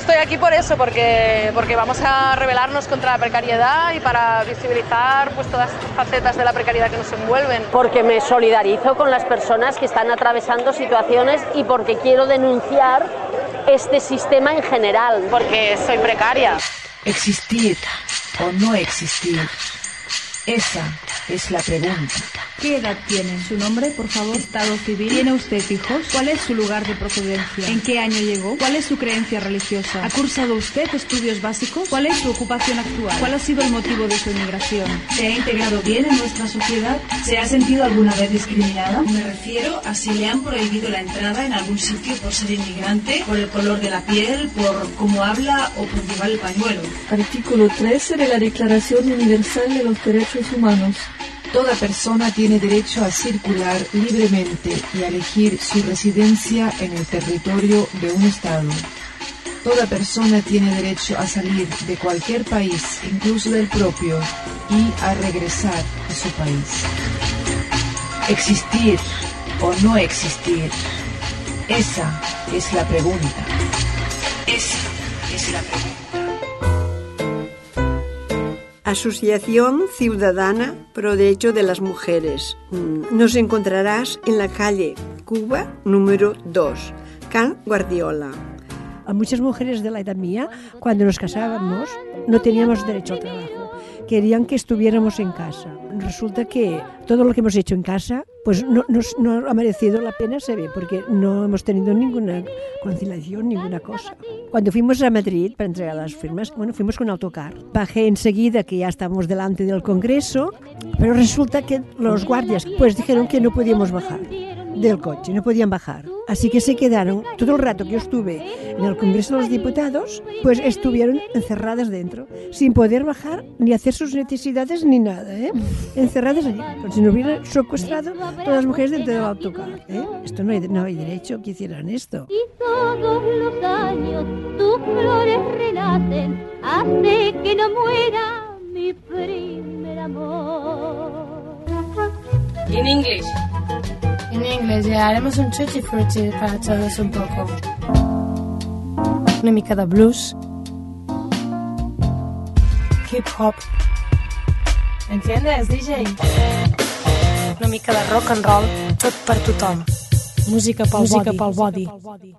estoy aquí por eso, porque, porque vamos a rebelarnos contra la precariedad y para visibilizar pues, todas estas facetas de la precariedad que nos envuelven. Porque me solidarizo con las personas que están atravesando situaciones y porque quiero denunciar este sistema en general. Porque soy precaria. Existir o no existir. Esa es la pregunta. ¿Qué edad tiene? ¿Su nombre, por favor? ¿Estado civil? ¿Tiene usted hijos? ¿Cuál es su lugar de procedencia? ¿En qué año llegó? ¿Cuál es su creencia religiosa? ¿Ha cursado usted estudios básicos? ¿Cuál es su ocupación actual? ¿Cuál ha sido el motivo de su inmigración? ¿Se ha integrado bien en nuestra sociedad? ¿Se ha sentido alguna vez discriminada? Me refiero a si le han prohibido la entrada en algún sitio por ser inmigrante, por el color de la piel, por cómo habla o por llevar el pañuelo. Artículo 13 de la Declaración Universal de los Derechos Humanos. Toda persona tiene derecho a circular libremente y a elegir su residencia en el territorio de un Estado. Toda persona tiene derecho a salir de cualquier país, incluso del propio, y a regresar a su país. Existir o no existir. Esa es la pregunta. Esa es la pregunta. Asociación Ciudadana Pro Derecho de las Mujeres. Mm, Nos encontrarás en la calle Cuba número 2, Can Guardiola. A muchas mujeres de la edad mía, cuando nos casábamos, no teníamos derecho al trabajo. Querían que estuviéramos en casa. Resulta que todo lo que hemos hecho en casa, pues no, nos- no ha merecido la pena, se ve, porque no hemos tenido ninguna conciliación, ninguna cosa. Cuando fuimos a Madrid para entregar las firmas, bueno, fuimos con autocar. Bajé enseguida que ya estábamos delante del Congreso, pero resulta que los guardias pues dijeron que no podíamos bajar del coche, no podían bajar. Así que se quedaron, todo el rato que yo estuve en el Congreso de los Diputados, pues estuvieron encerradas dentro, sin poder bajar ni hacer sus necesidades ni nada, ¿eh? Encerradas allí, como si no hubiera secuestrado todas las mujeres dentro del autocar, ¿eh? Esto no hay, no hay derecho que hicieran esto. todos los años tus flores renacen, hace que no muera mi primer amor. In English. En inglés, ya haremos un chuchi frutti para todos un poco. Una mica de blues. Hip hop. ¿Entiendes, DJ? Una mica de rock and roll, tot per tothom. Música pel Música body. pel body.